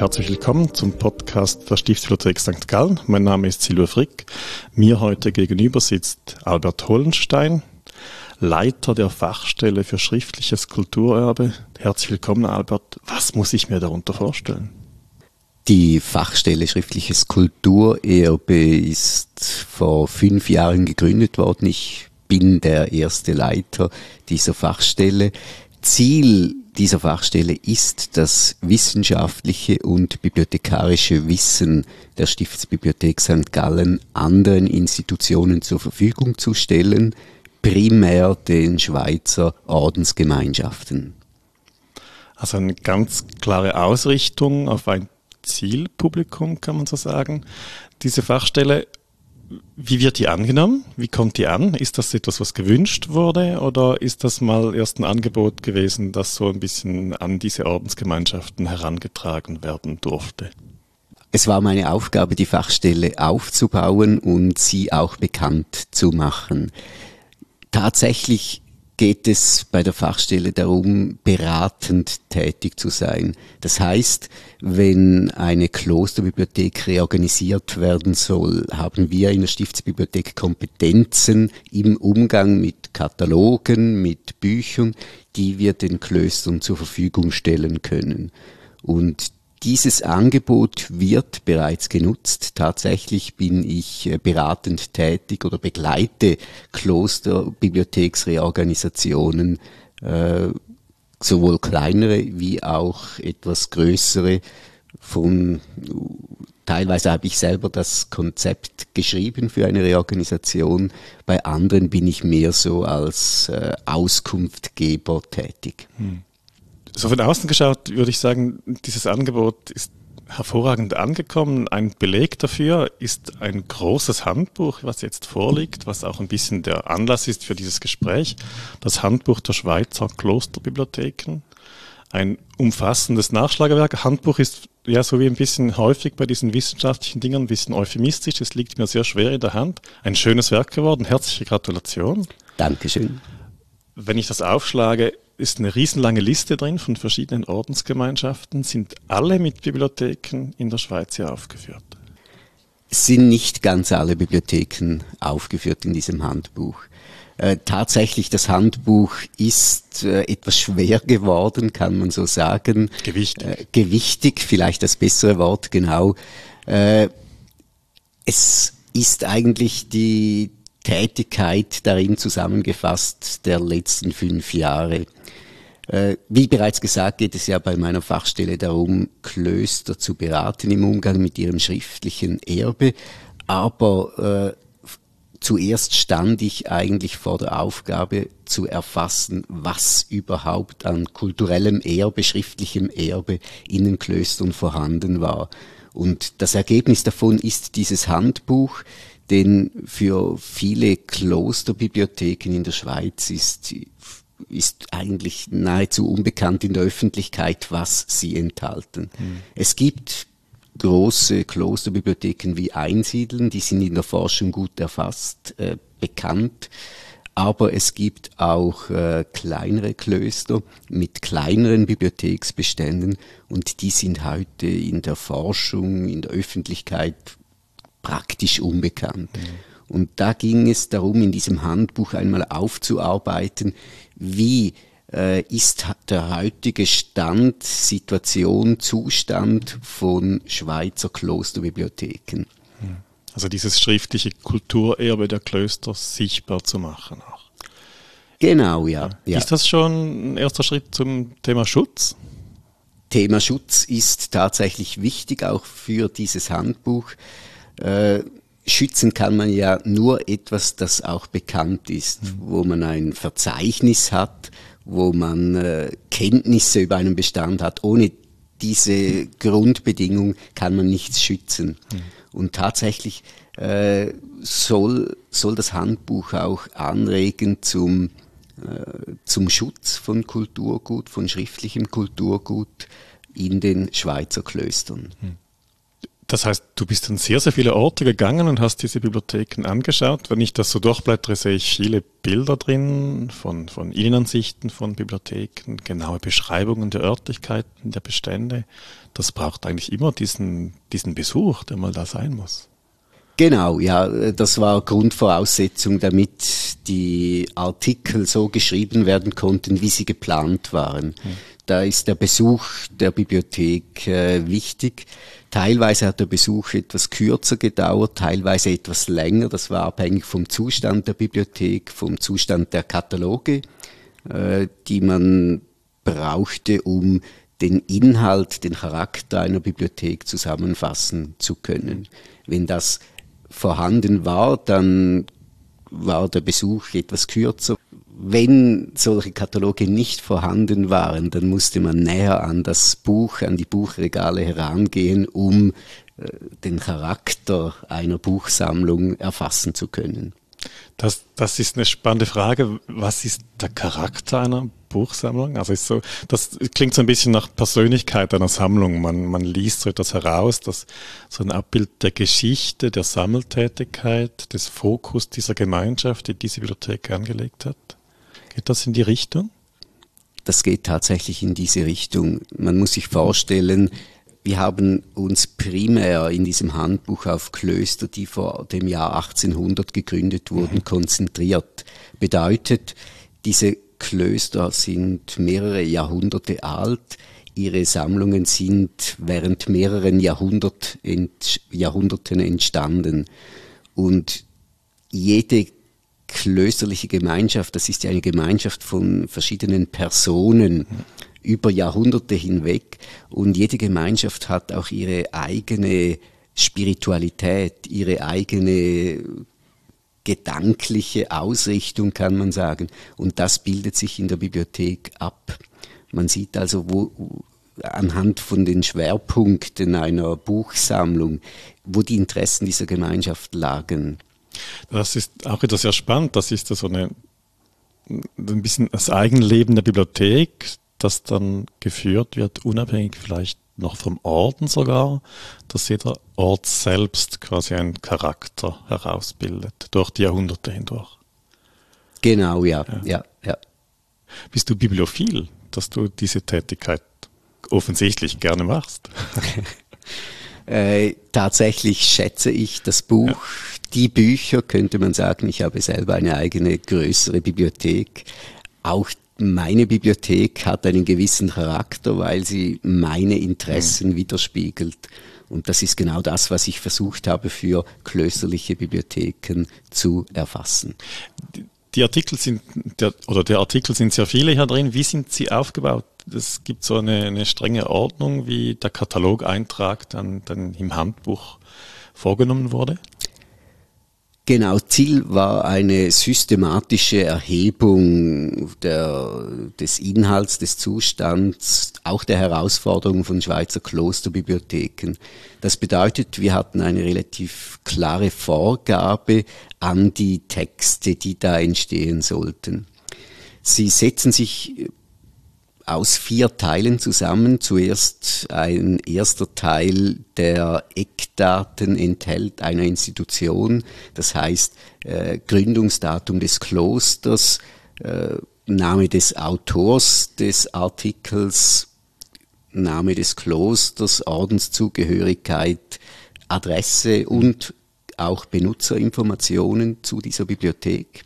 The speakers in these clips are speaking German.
herzlich willkommen zum Podcast der Stiftsbibliothek St. Gallen. Mein Name ist Silvia Frick. Mir heute gegenüber sitzt Albert Hollenstein, Leiter der Fachstelle für schriftliches Kulturerbe. Herzlich willkommen, Albert. Was muss ich mir darunter vorstellen? Die Fachstelle Schriftliches Kulturerbe ist vor fünf Jahren gegründet worden. Ich bin der erste Leiter dieser Fachstelle. Ziel dieser Fachstelle ist, das wissenschaftliche und bibliothekarische Wissen der Stiftsbibliothek St. Gallen anderen Institutionen zur Verfügung zu stellen, primär den Schweizer Ordensgemeinschaften. Also eine ganz klare Ausrichtung auf ein Zielpublikum, kann man so sagen. Diese Fachstelle wie wird die angenommen? Wie kommt die an? Ist das etwas, was gewünscht wurde oder ist das mal erst ein Angebot gewesen, das so ein bisschen an diese Ordensgemeinschaften herangetragen werden durfte? Es war meine Aufgabe, die Fachstelle aufzubauen und sie auch bekannt zu machen. Tatsächlich geht es bei der Fachstelle darum, beratend tätig zu sein. Das heißt, wenn eine Klosterbibliothek reorganisiert werden soll, haben wir in der Stiftsbibliothek Kompetenzen im Umgang mit Katalogen, mit Büchern, die wir den Klöstern zur Verfügung stellen können. Und dieses Angebot wird bereits genutzt. Tatsächlich bin ich äh, beratend tätig oder begleite Klosterbibliotheksreorganisationen, äh, sowohl kleinere wie auch etwas größere. Von teilweise habe ich selber das Konzept geschrieben für eine Reorganisation, bei anderen bin ich mehr so als äh, Auskunftgeber tätig. Hm so von außen geschaut würde ich sagen, dieses Angebot ist hervorragend angekommen. Ein Beleg dafür ist ein großes Handbuch, was jetzt vorliegt, was auch ein bisschen der Anlass ist für dieses Gespräch. Das Handbuch der Schweizer Klosterbibliotheken. Ein umfassendes Nachschlagewerk. Handbuch ist ja so wie ein bisschen häufig bei diesen wissenschaftlichen Dingen ein bisschen euphemistisch. Es liegt mir sehr schwer in der Hand. Ein schönes Werk geworden. Herzliche Gratulation. Dankeschön. Wenn ich das aufschlage, ist eine riesenlange Liste drin von verschiedenen Ordensgemeinschaften, sind alle mit Bibliotheken in der Schweiz hier aufgeführt. Es sind nicht ganz alle Bibliotheken aufgeführt in diesem Handbuch. Äh, tatsächlich, das Handbuch ist äh, etwas schwer geworden, kann man so sagen. Gewichtig. Äh, gewichtig, vielleicht das bessere Wort, genau. Äh, es ist eigentlich die Tätigkeit darin zusammengefasst der letzten fünf Jahre. Äh, wie bereits gesagt, geht es ja bei meiner Fachstelle darum, Klöster zu beraten im Umgang mit ihrem schriftlichen Erbe. Aber äh, zuerst stand ich eigentlich vor der Aufgabe zu erfassen, was überhaupt an kulturellem Erbe, schriftlichem Erbe in den Klöstern vorhanden war. Und das Ergebnis davon ist dieses Handbuch, denn für viele Klosterbibliotheken in der Schweiz ist ist eigentlich nahezu unbekannt in der Öffentlichkeit, was sie enthalten. Mhm. Es gibt große Klosterbibliotheken wie Einsiedeln, die sind in der Forschung gut erfasst, äh, bekannt. Aber es gibt auch äh, kleinere Klöster mit kleineren Bibliotheksbeständen und die sind heute in der Forschung, in der Öffentlichkeit praktisch unbekannt. Mhm. Und da ging es darum, in diesem Handbuch einmal aufzuarbeiten, wie äh, ist der heutige Stand, Situation, Zustand von Schweizer Klosterbibliotheken. Hm. Also dieses schriftliche Kulturerbe der Klöster sichtbar zu machen auch. Genau, ja, ja. Ist das schon ein erster Schritt zum Thema Schutz? Thema Schutz ist tatsächlich wichtig, auch für dieses Handbuch. Äh, schützen kann man ja nur etwas, das auch bekannt ist, mhm. wo man ein Verzeichnis hat, wo man äh, Kenntnisse über einen Bestand hat. Ohne diese Grundbedingung kann man nichts schützen. Mhm. Und tatsächlich äh, soll, soll das Handbuch auch anregen zum, äh, zum Schutz von Kulturgut, von schriftlichem Kulturgut in den Schweizer Klöstern. Das heißt, du bist an sehr, sehr viele Orte gegangen und hast diese Bibliotheken angeschaut. Wenn ich das so durchblättere, sehe ich viele Bilder drin von, von Innenansichten von Bibliotheken, genaue Beschreibungen der Örtlichkeiten, der Bestände. Das braucht eigentlich immer diesen, diesen Besuch, der mal da sein muss. Genau, ja, das war Grundvoraussetzung, damit die Artikel so geschrieben werden konnten, wie sie geplant waren. Da ist der Besuch der Bibliothek äh, wichtig. Teilweise hat der Besuch etwas kürzer gedauert, teilweise etwas länger. Das war abhängig vom Zustand der Bibliothek, vom Zustand der Kataloge, äh, die man brauchte, um den Inhalt, den Charakter einer Bibliothek zusammenfassen zu können. Wenn das vorhanden war, dann war der Besuch etwas kürzer wenn solche Kataloge nicht vorhanden waren, dann musste man näher an das Buch, an die Buchregale herangehen, um äh, den Charakter einer Buchsammlung erfassen zu können. Das, das ist eine spannende Frage. Was ist der Charakter einer Buchsammlung? Also ist so, das klingt so ein bisschen nach Persönlichkeit einer Sammlung. Man, man liest so etwas heraus, das so ein Abbild der Geschichte, der Sammeltätigkeit, des Fokus dieser Gemeinschaft, die diese Bibliothek angelegt hat. Geht das in die Richtung? Das geht tatsächlich in diese Richtung. Man muss sich vorstellen, wir haben uns primär in diesem Handbuch auf Klöster, die vor dem Jahr 1800 gegründet wurden, mhm. konzentriert. Bedeutet, diese Klöster sind mehrere Jahrhunderte alt. Ihre Sammlungen sind während mehreren Jahrhundert, ent, Jahrhunderten entstanden. Und jede klösterliche Gemeinschaft, das ist ja eine Gemeinschaft von verschiedenen Personen über Jahrhunderte hinweg und jede Gemeinschaft hat auch ihre eigene Spiritualität, ihre eigene gedankliche Ausrichtung, kann man sagen. Und das bildet sich in der Bibliothek ab. Man sieht also, wo, anhand von den Schwerpunkten einer Buchsammlung, wo die Interessen dieser Gemeinschaft lagen. Das ist auch wieder sehr spannend. Das ist so eine, ein bisschen das Eigenleben der Bibliothek, das dann geführt wird, unabhängig vielleicht noch vom Orden sogar, dass jeder Ort selbst quasi einen Charakter herausbildet, durch die Jahrhunderte hindurch. Genau, ja, ja, ja. ja. Bist du bibliophil, dass du diese Tätigkeit offensichtlich gerne machst? äh, tatsächlich schätze ich das Buch, ja die Bücher könnte man sagen, ich habe selber eine eigene größere Bibliothek. Auch meine Bibliothek hat einen gewissen Charakter, weil sie meine Interessen mhm. widerspiegelt. Und das ist genau das, was ich versucht habe für klösterliche Bibliotheken zu erfassen. Die Artikel sind, der, oder der Artikel sind sehr viele hier drin. Wie sind sie aufgebaut? Es gibt so eine, eine strenge Ordnung, wie der Katalogeintrag dann, dann im Handbuch vorgenommen wurde? Genau, Ziel war eine systematische Erhebung der, des Inhalts, des Zustands, auch der Herausforderungen von Schweizer Klosterbibliotheken. Das bedeutet, wir hatten eine relativ klare Vorgabe an die Texte, die da entstehen sollten. Sie setzen sich aus vier Teilen zusammen. Zuerst ein erster Teil, der Eckdaten enthält einer Institution, das heißt äh, Gründungsdatum des Klosters, äh, Name des Autors des Artikels, Name des Klosters, Ordenszugehörigkeit, Adresse und auch Benutzerinformationen zu dieser Bibliothek.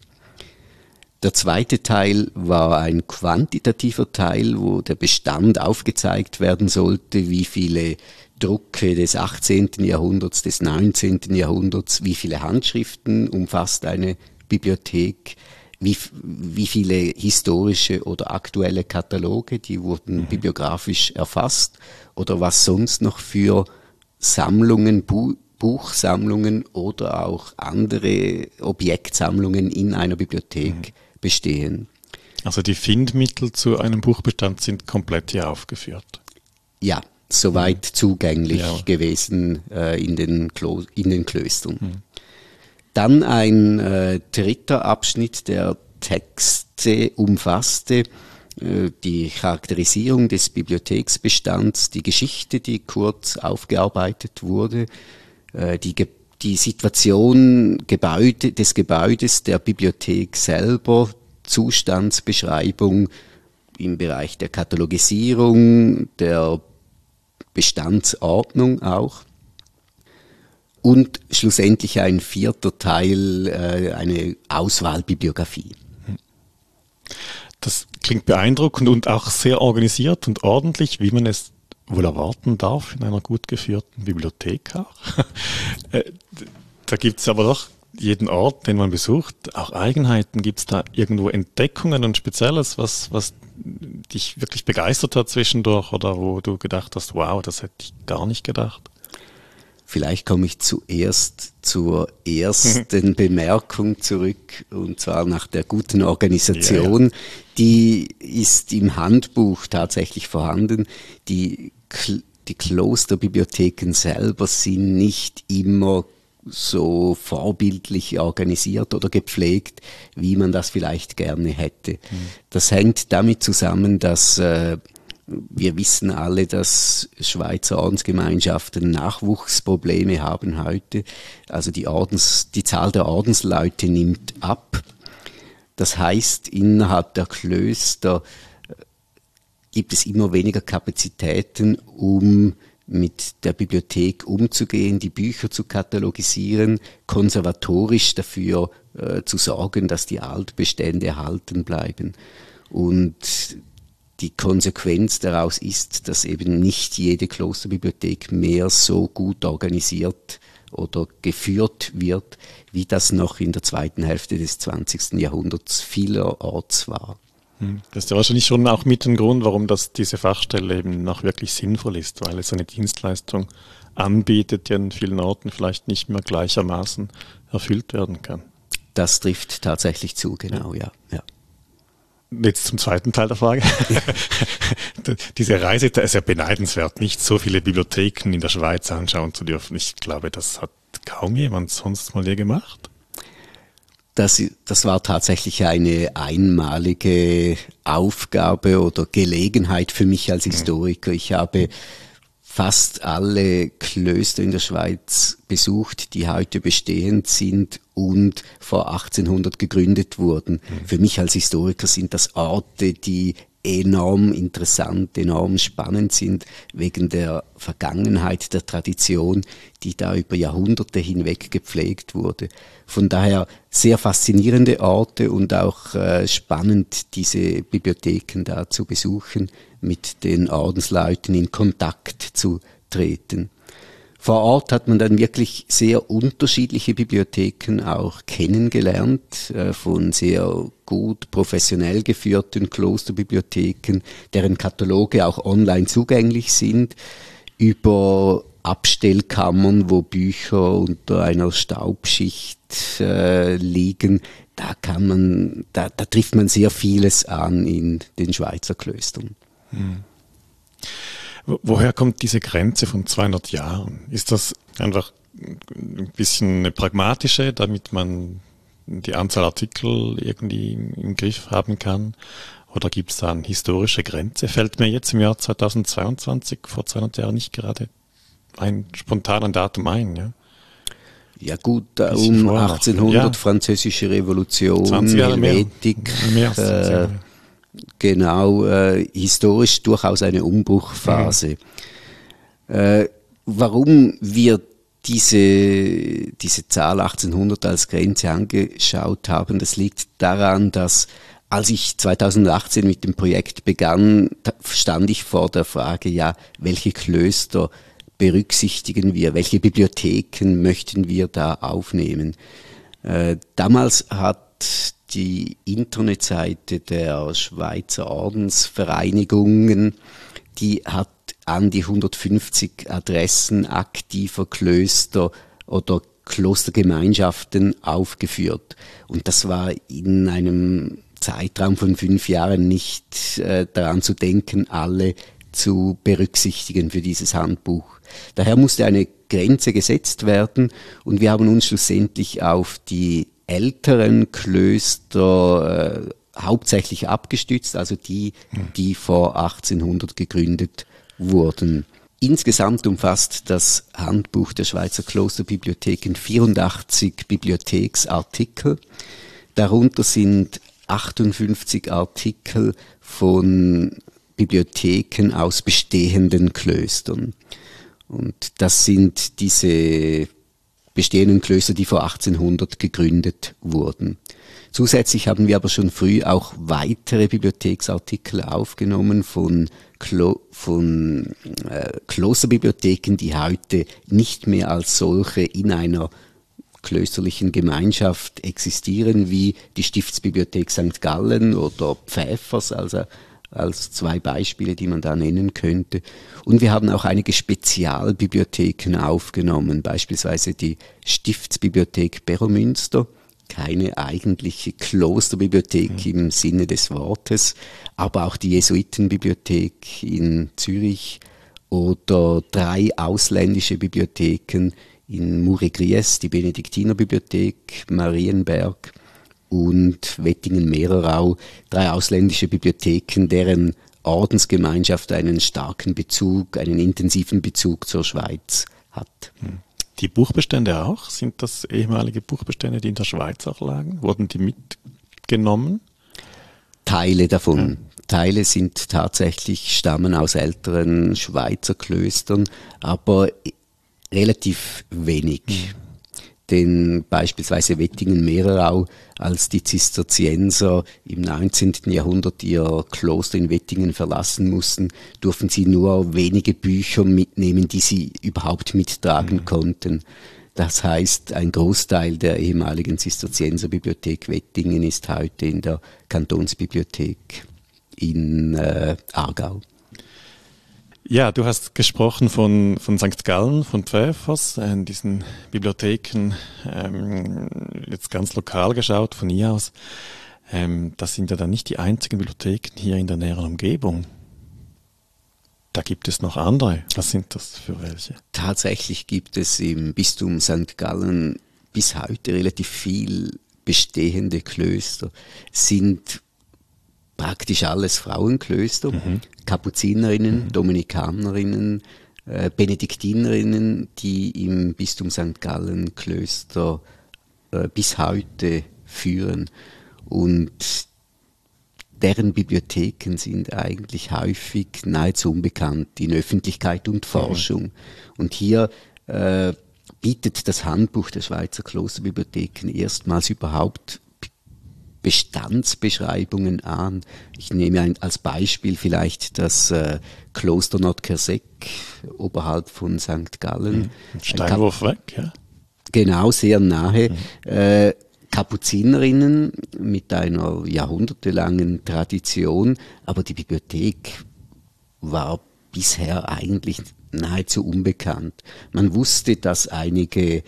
Der zweite Teil war ein quantitativer Teil, wo der Bestand aufgezeigt werden sollte, wie viele Drucke des 18. Jahrhunderts, des 19. Jahrhunderts, wie viele Handschriften umfasst eine Bibliothek, wie, wie viele historische oder aktuelle Kataloge, die wurden mhm. bibliografisch erfasst oder was sonst noch für Sammlungen, Bu Buchsammlungen oder auch andere Objektsammlungen in einer Bibliothek mhm bestehen. Also die Findmittel zu einem Buchbestand sind komplett hier aufgeführt. Ja, soweit mhm. zugänglich ja. gewesen äh, in, den Klo in den Klöstern. Mhm. Dann ein äh, dritter Abschnitt der Texte umfasste äh, die Charakterisierung des Bibliotheksbestands, die Geschichte, die kurz aufgearbeitet wurde, äh, die, die Situation Gebäude, des Gebäudes, der Bibliothek selber, Zustandsbeschreibung im Bereich der Katalogisierung, der Bestandsordnung auch. Und schlussendlich ein vierter Teil, äh, eine Auswahlbibliografie. Das klingt beeindruckend und auch sehr organisiert und ordentlich, wie man es wohl erwarten darf in einer gut geführten Bibliothek auch. Äh, da gibt es aber doch jeden Ort, den man besucht, auch Eigenheiten. Gibt es da irgendwo Entdeckungen und Spezielles, was, was dich wirklich begeistert hat zwischendurch oder wo du gedacht hast, wow, das hätte ich gar nicht gedacht? Vielleicht komme ich zuerst zur ersten mhm. Bemerkung zurück, und zwar nach der guten Organisation. Ja, ja. Die ist im Handbuch tatsächlich vorhanden. Die, die Klosterbibliotheken selber sind nicht immer so vorbildlich organisiert oder gepflegt, wie man das vielleicht gerne hätte. Mhm. Das hängt damit zusammen, dass äh, wir wissen alle, dass Schweizer Ordensgemeinschaften Nachwuchsprobleme haben heute. Also die, Ordens, die Zahl der Ordensleute nimmt ab. Das heißt, innerhalb der Klöster äh, gibt es immer weniger Kapazitäten, um mit der Bibliothek umzugehen, die Bücher zu katalogisieren, konservatorisch dafür äh, zu sorgen, dass die Altbestände erhalten bleiben. Und die Konsequenz daraus ist, dass eben nicht jede Klosterbibliothek mehr so gut organisiert oder geführt wird, wie das noch in der zweiten Hälfte des 20. Jahrhunderts vielerorts war. Hm, das ist ja wahrscheinlich schon auch mit ein Grund, warum das diese Fachstelle eben noch wirklich sinnvoll ist, weil es eine Dienstleistung anbietet, die an vielen Orten vielleicht nicht mehr gleichermaßen erfüllt werden kann. Das trifft tatsächlich zu, genau, ja. ja. Jetzt zum zweiten Teil der Frage. Diese Reise da ist ja beneidenswert, nicht so viele Bibliotheken in der Schweiz anschauen zu dürfen. Ich glaube, das hat kaum jemand sonst mal je gemacht. Das, das war tatsächlich eine einmalige Aufgabe oder Gelegenheit für mich als mhm. Historiker. Ich habe fast alle Klöster in der Schweiz besucht, die heute bestehend sind und vor 1800 gegründet wurden. Mhm. Für mich als Historiker sind das Orte, die enorm interessant, enorm spannend sind, wegen der Vergangenheit, der Tradition, die da über Jahrhunderte hinweg gepflegt wurde. Von daher sehr faszinierende Orte und auch äh, spannend, diese Bibliotheken da zu besuchen, mit den Ordensleuten in Kontakt zu treten. Vor Ort hat man dann wirklich sehr unterschiedliche Bibliotheken auch kennengelernt, äh, von sehr gut professionell geführten Klosterbibliotheken, deren Kataloge auch online zugänglich sind, über Abstellkammern, wo Bücher unter einer Staubschicht äh, liegen. Da kann man, da, da trifft man sehr vieles an in den Schweizer Klöstern. Hm. Woher kommt diese Grenze von 200 Jahren? Ist das einfach ein bisschen eine pragmatische, damit man die Anzahl Artikel irgendwie im Griff haben kann? Oder gibt es da eine historische Grenze? Fällt mir jetzt im Jahr 2022 vor 200 Jahren nicht gerade ein spontanes Datum ein, ja? Ja gut, um 1800 ja. französische Revolution, 20 Jahre Helvetik, mehr. mehr äh, genau äh, historisch durchaus eine Umbruchphase. Mhm. Äh, warum wir diese, diese Zahl 1800 als Grenze angeschaut haben, das liegt daran, dass als ich 2018 mit dem Projekt begann, stand ich vor der Frage, ja, welche Klöster berücksichtigen wir, welche Bibliotheken möchten wir da aufnehmen. Äh, damals hat die Internetseite der Schweizer Ordensvereinigungen, die hat an die 150 Adressen aktiver Klöster oder Klostergemeinschaften aufgeführt. Und das war in einem Zeitraum von fünf Jahren nicht äh, daran zu denken, alle zu berücksichtigen für dieses Handbuch. Daher musste eine Grenze gesetzt werden und wir haben uns schlussendlich auf die älteren Klöster äh, hauptsächlich abgestützt, also die, die vor 1800 gegründet wurden. Insgesamt umfasst das Handbuch der Schweizer Klosterbibliotheken 84 Bibliotheksartikel. Darunter sind 58 Artikel von Bibliotheken aus bestehenden Klöstern. Und das sind diese bestehenden Klöster, die vor 1800 gegründet wurden. Zusätzlich haben wir aber schon früh auch weitere Bibliotheksartikel aufgenommen von, Klo von äh, Klosterbibliotheken, die heute nicht mehr als solche in einer klösterlichen Gemeinschaft existieren, wie die Stiftsbibliothek St. Gallen oder Pfäffers, also als zwei Beispiele, die man da nennen könnte. Und wir haben auch einige Spezialbibliotheken aufgenommen, beispielsweise die Stiftsbibliothek Beromünster, keine eigentliche Klosterbibliothek mhm. im Sinne des Wortes, aber auch die Jesuitenbibliothek in Zürich oder drei ausländische Bibliotheken in Murigries, die Benediktinerbibliothek, Marienberg und Wettingen-Mehrerau, drei ausländische Bibliotheken, deren Ordensgemeinschaft einen starken Bezug, einen intensiven Bezug zur Schweiz hat. Hm. Die Buchbestände auch? Sind das ehemalige Buchbestände, die in der Schweiz auch lagen? Wurden die mitgenommen? Teile davon. Ja. Teile sind tatsächlich, stammen aus älteren Schweizer Klöstern, aber relativ wenig. Denn beispielsweise Wettingen-Mehrerau, als die Zisterzienser im 19. Jahrhundert ihr Kloster in Wettingen verlassen mussten, durften sie nur wenige Bücher mitnehmen, die sie überhaupt mittragen mhm. konnten. Das heißt, ein Großteil der ehemaligen Zisterzienserbibliothek Wettingen ist heute in der Kantonsbibliothek in äh, Aargau. Ja, du hast gesprochen von, von St. Gallen, von Pfäffers, äh, in diesen Bibliotheken, ähm, jetzt ganz lokal geschaut, von hier aus. Ähm, das sind ja dann nicht die einzigen Bibliotheken hier in der näheren Umgebung. Da gibt es noch andere. Was sind das für welche? Tatsächlich gibt es im Bistum St. Gallen bis heute relativ viel bestehende Klöster. Sind praktisch alles Frauenklöster, mhm. Kapuzinerinnen, mhm. Dominikanerinnen, äh, Benediktinerinnen, die im Bistum St. Gallen Klöster äh, bis heute führen. Und deren Bibliotheken sind eigentlich häufig nahezu unbekannt in Öffentlichkeit und. Forschung. Mhm. Und hier äh, bietet das Handbuch der Schweizer Klosterbibliotheken erstmals überhaupt Bestandsbeschreibungen an. Ich nehme ein, als Beispiel vielleicht das äh, Kloster Nordkerseck oberhalb von St. Gallen. Mhm. Steinwurf weg, ja. Genau, sehr nahe. Mhm. Äh, Kapuzinerinnen mit einer jahrhundertelangen Tradition, aber die Bibliothek war bisher eigentlich nahezu unbekannt. Man wusste, dass einige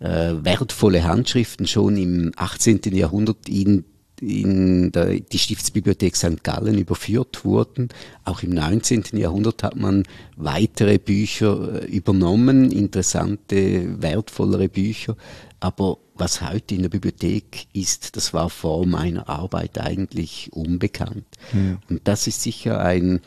äh, wertvolle Handschriften schon im 18. Jahrhundert in in der, die Stiftsbibliothek St. Gallen überführt wurden. Auch im 19. Jahrhundert hat man weitere Bücher äh, übernommen, interessante, wertvollere Bücher. Aber was heute in der Bibliothek ist, das war vor meiner Arbeit eigentlich unbekannt. Ja. Und das ist sicher ein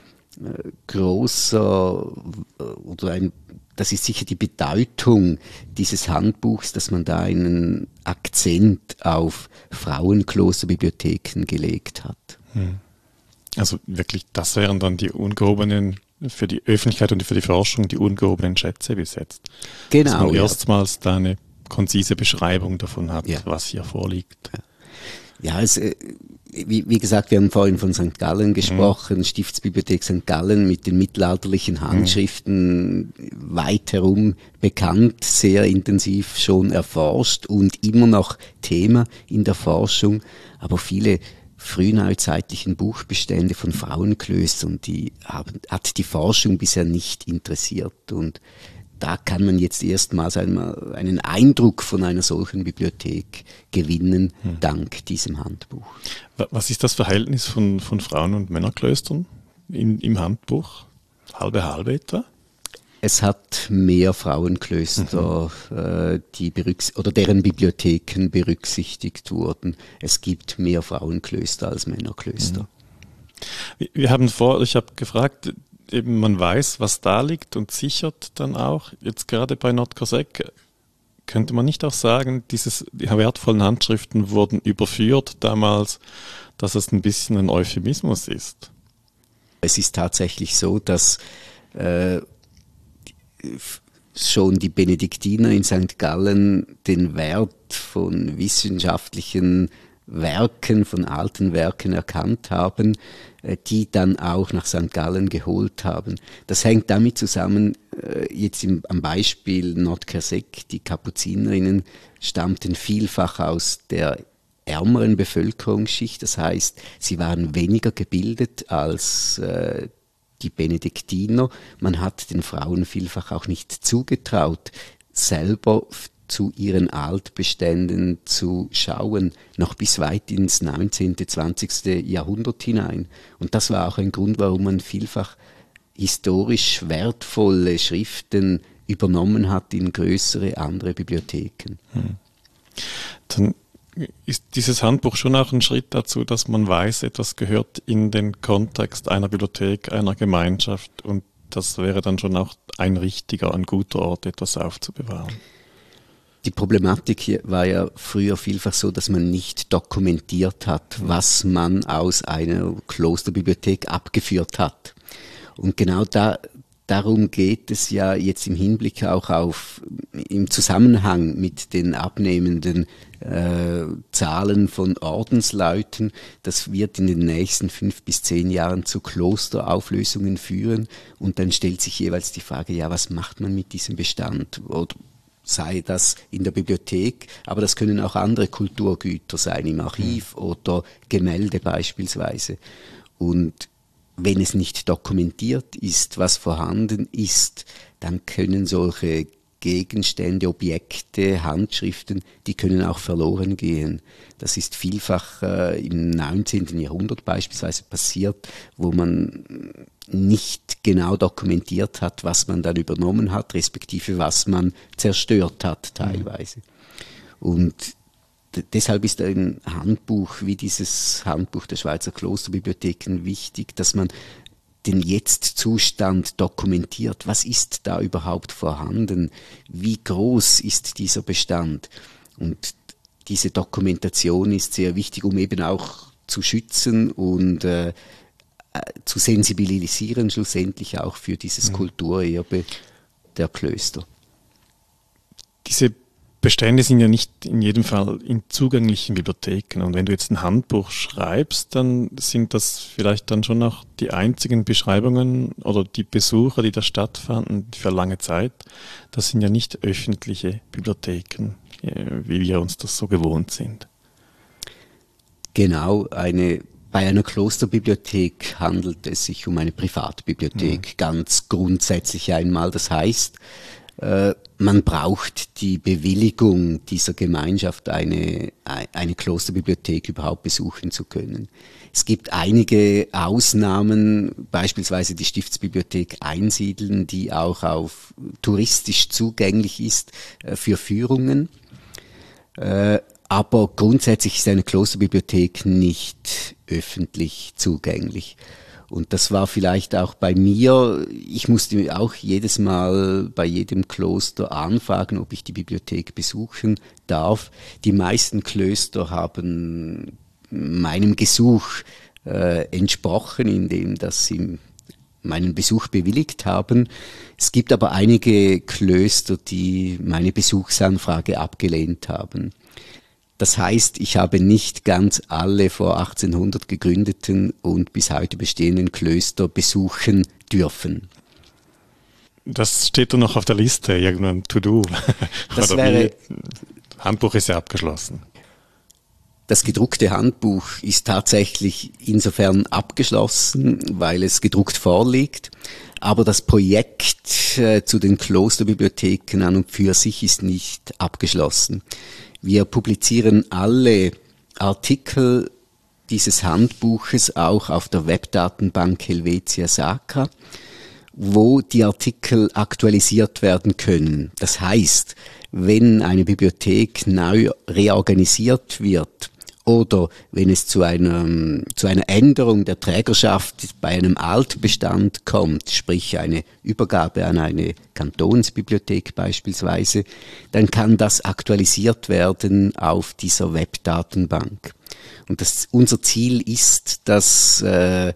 äh, großer äh, oder ein das ist sicher die Bedeutung dieses Handbuchs, dass man da einen Akzent auf Frauenklosterbibliotheken gelegt hat. Hm. Also wirklich, das wären dann die ungehobenen, für die Öffentlichkeit und für die Forschung, die ungehobenen Schätze bis jetzt. Genau. Dass man ja. erstmals da eine konzise Beschreibung davon hat, ja. was hier vorliegt. Ja, es, äh, wie, wie, gesagt, wir haben vorhin von St. Gallen mhm. gesprochen, mhm. Stiftsbibliothek St. Gallen mit den mittelalterlichen Handschriften mhm. weit herum bekannt, sehr intensiv schon erforscht und immer noch Thema in der Forschung. Aber viele frühneuzeitlichen Buchbestände von Frauenklöstern, die haben, hat die Forschung bisher nicht interessiert und da kann man jetzt erstmals einmal einen Eindruck von einer solchen Bibliothek gewinnen, hm. dank diesem Handbuch. Was ist das Verhältnis von, von Frauen- und Männerklöstern in, im Handbuch? Halbe halbe etwa? Es hat mehr Frauenklöster, mhm. äh, die oder deren Bibliotheken berücksichtigt wurden. Es gibt mehr Frauenklöster als Männerklöster. Mhm. Wir haben vor, ich habe gefragt, eben man weiß, was da liegt und sichert dann auch. Jetzt gerade bei Nordkorsek könnte man nicht auch sagen, dieses, die wertvollen Handschriften wurden überführt damals, dass es ein bisschen ein Euphemismus ist? Es ist tatsächlich so, dass äh, schon die Benediktiner in St. Gallen den Wert von wissenschaftlichen Werken, von alten Werken erkannt haben, äh, die dann auch nach St. Gallen geholt haben. Das hängt damit zusammen, äh, jetzt im, am Beispiel Nordkersek, die Kapuzinerinnen stammten vielfach aus der ärmeren Bevölkerungsschicht, das heißt, sie waren weniger gebildet als äh, die Benediktiner. Man hat den Frauen vielfach auch nicht zugetraut, selber zu ihren Altbeständen zu schauen, noch bis weit ins 19., 20. Jahrhundert hinein. Und das war auch ein Grund, warum man vielfach historisch wertvolle Schriften übernommen hat in größere andere Bibliotheken. Hm. Dann ist dieses Handbuch schon auch ein Schritt dazu, dass man weiß, etwas gehört in den Kontext einer Bibliothek, einer Gemeinschaft und das wäre dann schon auch ein richtiger, ein guter Ort, etwas aufzubewahren. Die Problematik hier war ja früher vielfach so, dass man nicht dokumentiert hat, was man aus einer Klosterbibliothek abgeführt hat. Und genau da, darum geht es ja jetzt im Hinblick auch auf, im Zusammenhang mit den abnehmenden äh, Zahlen von Ordensleuten. Das wird in den nächsten fünf bis zehn Jahren zu Klosterauflösungen führen. Und dann stellt sich jeweils die Frage, ja, was macht man mit diesem Bestand? Oder sei das in der Bibliothek, aber das können auch andere Kulturgüter sein, im Archiv mhm. oder Gemälde beispielsweise. Und wenn es nicht dokumentiert ist, was vorhanden ist, dann können solche Gegenstände, Objekte, Handschriften, die können auch verloren gehen. Das ist vielfach äh, im 19. Jahrhundert beispielsweise passiert, wo man nicht genau dokumentiert hat, was man dann übernommen hat, respektive was man zerstört hat teilweise. Und deshalb ist ein Handbuch wie dieses Handbuch der Schweizer Klosterbibliotheken wichtig, dass man den Jetzt-Zustand dokumentiert. Was ist da überhaupt vorhanden? Wie groß ist dieser Bestand? Und diese Dokumentation ist sehr wichtig, um eben auch zu schützen und äh, äh zu sensibilisieren, schlussendlich auch für dieses mhm. Kulturerbe der Klöster. Diese Bestände sind ja nicht in jedem Fall in zugänglichen Bibliotheken. Und wenn du jetzt ein Handbuch schreibst, dann sind das vielleicht dann schon auch die einzigen Beschreibungen oder die Besucher, die da stattfanden für lange Zeit. Das sind ja nicht öffentliche Bibliotheken, äh, wie wir uns das so gewohnt sind. Genau, eine bei einer Klosterbibliothek handelt es sich um eine Privatbibliothek, mhm. ganz grundsätzlich einmal. Das heißt, äh, man braucht die Bewilligung dieser Gemeinschaft, eine, eine Klosterbibliothek überhaupt besuchen zu können. Es gibt einige Ausnahmen, beispielsweise die Stiftsbibliothek Einsiedeln, die auch auf touristisch zugänglich ist äh, für Führungen. Äh, aber grundsätzlich ist eine Klosterbibliothek nicht öffentlich zugänglich. Und das war vielleicht auch bei mir, ich musste auch jedes Mal bei jedem Kloster anfragen, ob ich die Bibliothek besuchen darf. Die meisten Klöster haben meinem Gesuch äh, entsprochen, indem dass sie meinen Besuch bewilligt haben. Es gibt aber einige Klöster, die meine Besuchsanfrage abgelehnt haben. Das heißt, ich habe nicht ganz alle vor 1800 gegründeten und bis heute bestehenden Klöster besuchen dürfen. Das steht doch noch auf der Liste, irgendein To-Do. Das wäre, Handbuch ist ja abgeschlossen. Das gedruckte Handbuch ist tatsächlich insofern abgeschlossen, weil es gedruckt vorliegt. Aber das Projekt äh, zu den Klosterbibliotheken an und für sich ist nicht abgeschlossen. Wir publizieren alle Artikel dieses Handbuches auch auf der Webdatenbank Helvetia Sacra. wo die Artikel aktualisiert werden können. Das heißt, wenn eine Bibliothek neu reorganisiert wird, oder wenn es zu, einem, zu einer Änderung der Trägerschaft bei einem Altbestand kommt, sprich eine Übergabe an eine Kantonsbibliothek beispielsweise, dann kann das aktualisiert werden auf dieser Webdatenbank. Und das, unser Ziel ist, dass äh,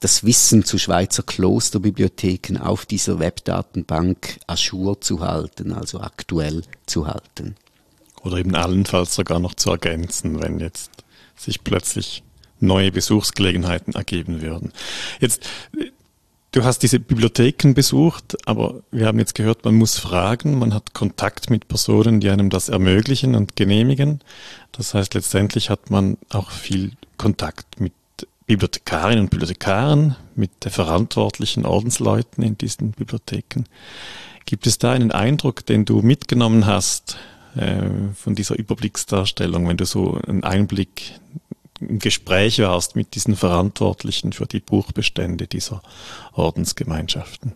das Wissen zu Schweizer Klosterbibliotheken auf dieser Webdatenbank ajour zu halten, also aktuell zu halten. Oder eben allenfalls sogar noch zu ergänzen, wenn jetzt sich plötzlich neue Besuchsgelegenheiten ergeben würden. Jetzt, du hast diese Bibliotheken besucht, aber wir haben jetzt gehört, man muss fragen, man hat Kontakt mit Personen, die einem das ermöglichen und genehmigen. Das heißt, letztendlich hat man auch viel Kontakt mit Bibliothekarinnen und Bibliothekaren, mit der verantwortlichen Ordensleuten in diesen Bibliotheken. Gibt es da einen Eindruck, den du mitgenommen hast äh, von dieser Überblicksdarstellung, wenn du so einen Einblick im Gespräch warst mit diesen Verantwortlichen für die Buchbestände dieser Ordensgemeinschaften?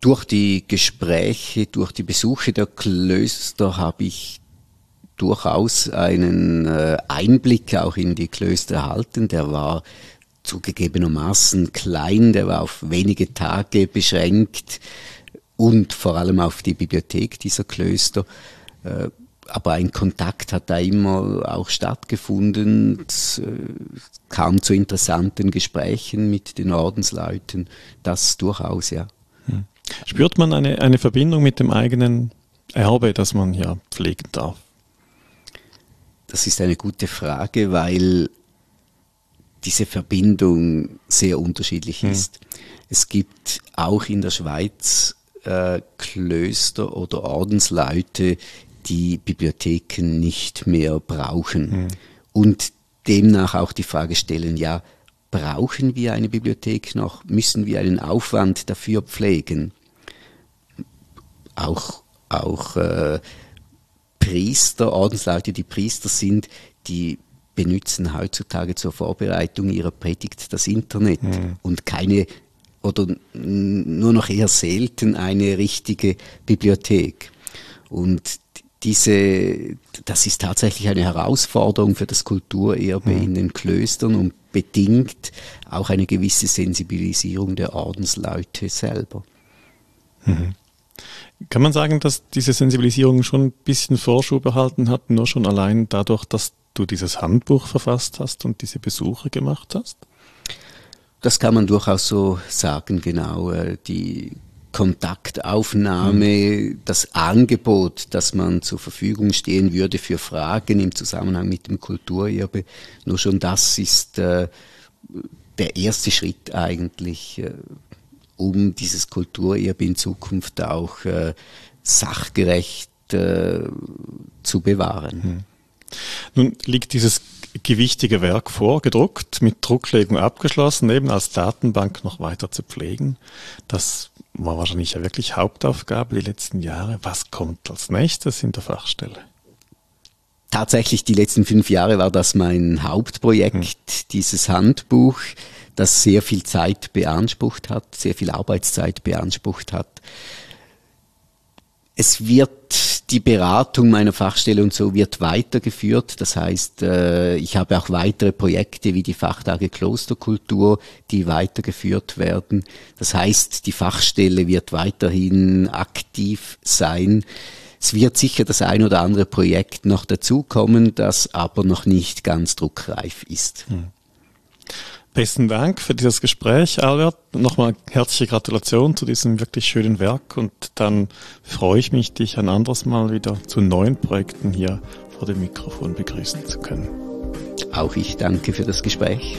Durch die Gespräche, durch die Besuche der Klöster habe ich durchaus einen äh, Einblick auch in die Klöster erhalten. Der war zugegebenermaßen klein, der war auf wenige Tage beschränkt und vor allem auf die Bibliothek dieser Klöster. Äh, aber ein Kontakt hat da immer auch stattgefunden. Es äh, kam zu interessanten Gesprächen mit den Ordensleuten. Das durchaus, ja. Hm. Spürt man eine, eine Verbindung mit dem eigenen Erbe, das man ja pflegen darf? Das ist eine gute Frage, weil diese Verbindung sehr unterschiedlich hm. ist. Es gibt auch in der Schweiz äh, Klöster oder Ordensleute, die Bibliotheken nicht mehr brauchen. Mhm. Und demnach auch die Frage stellen, ja, brauchen wir eine Bibliothek noch? Müssen wir einen Aufwand dafür pflegen? Auch, auch äh, Priester, Ordensleute, die Priester sind, die benutzen heutzutage zur Vorbereitung ihrer Predigt das Internet mhm. und keine oder nur noch eher selten eine richtige Bibliothek. Und diese, das ist tatsächlich eine Herausforderung für das Kulturerbe mhm. in den Klöstern und bedingt auch eine gewisse Sensibilisierung der Ordensleute selber. Mhm. Kann man sagen, dass diese Sensibilisierung schon ein bisschen Vorschub erhalten hat, nur schon allein dadurch, dass du dieses Handbuch verfasst hast und diese Besuche gemacht hast? Das kann man durchaus so sagen, genau. Äh, die Kontaktaufnahme, mhm. das Angebot, das man zur Verfügung stehen würde für Fragen im Zusammenhang mit dem Kulturerbe. Nur schon das ist äh, der erste Schritt eigentlich, äh, um dieses Kulturerbe in Zukunft auch äh, sachgerecht zu bewahren. Mhm. Nun liegt dieses gewichtige Werk vorgedruckt, mit Drucklegung abgeschlossen, eben als Datenbank noch weiter zu pflegen. Das war wahrscheinlich ja wirklich Hauptaufgabe die letzten Jahre. Was kommt als nächstes in der Fachstelle? Tatsächlich die letzten fünf Jahre war das mein Hauptprojekt, hm. dieses Handbuch, das sehr viel Zeit beansprucht hat, sehr viel Arbeitszeit beansprucht hat. Es wird die Beratung meiner Fachstelle und so wird weitergeführt. Das heißt, äh, ich habe auch weitere Projekte wie die Fachtage Klosterkultur, die weitergeführt werden. Das heißt, die Fachstelle wird weiterhin aktiv sein. Es wird sicher das ein oder andere Projekt noch dazukommen, das aber noch nicht ganz druckreif ist. Hm. Besten Dank für dieses Gespräch, Albert. Nochmal herzliche Gratulation zu diesem wirklich schönen Werk und dann freue ich mich, dich ein anderes Mal wieder zu neuen Projekten hier vor dem Mikrofon begrüßen zu können. Auch ich danke für das Gespräch.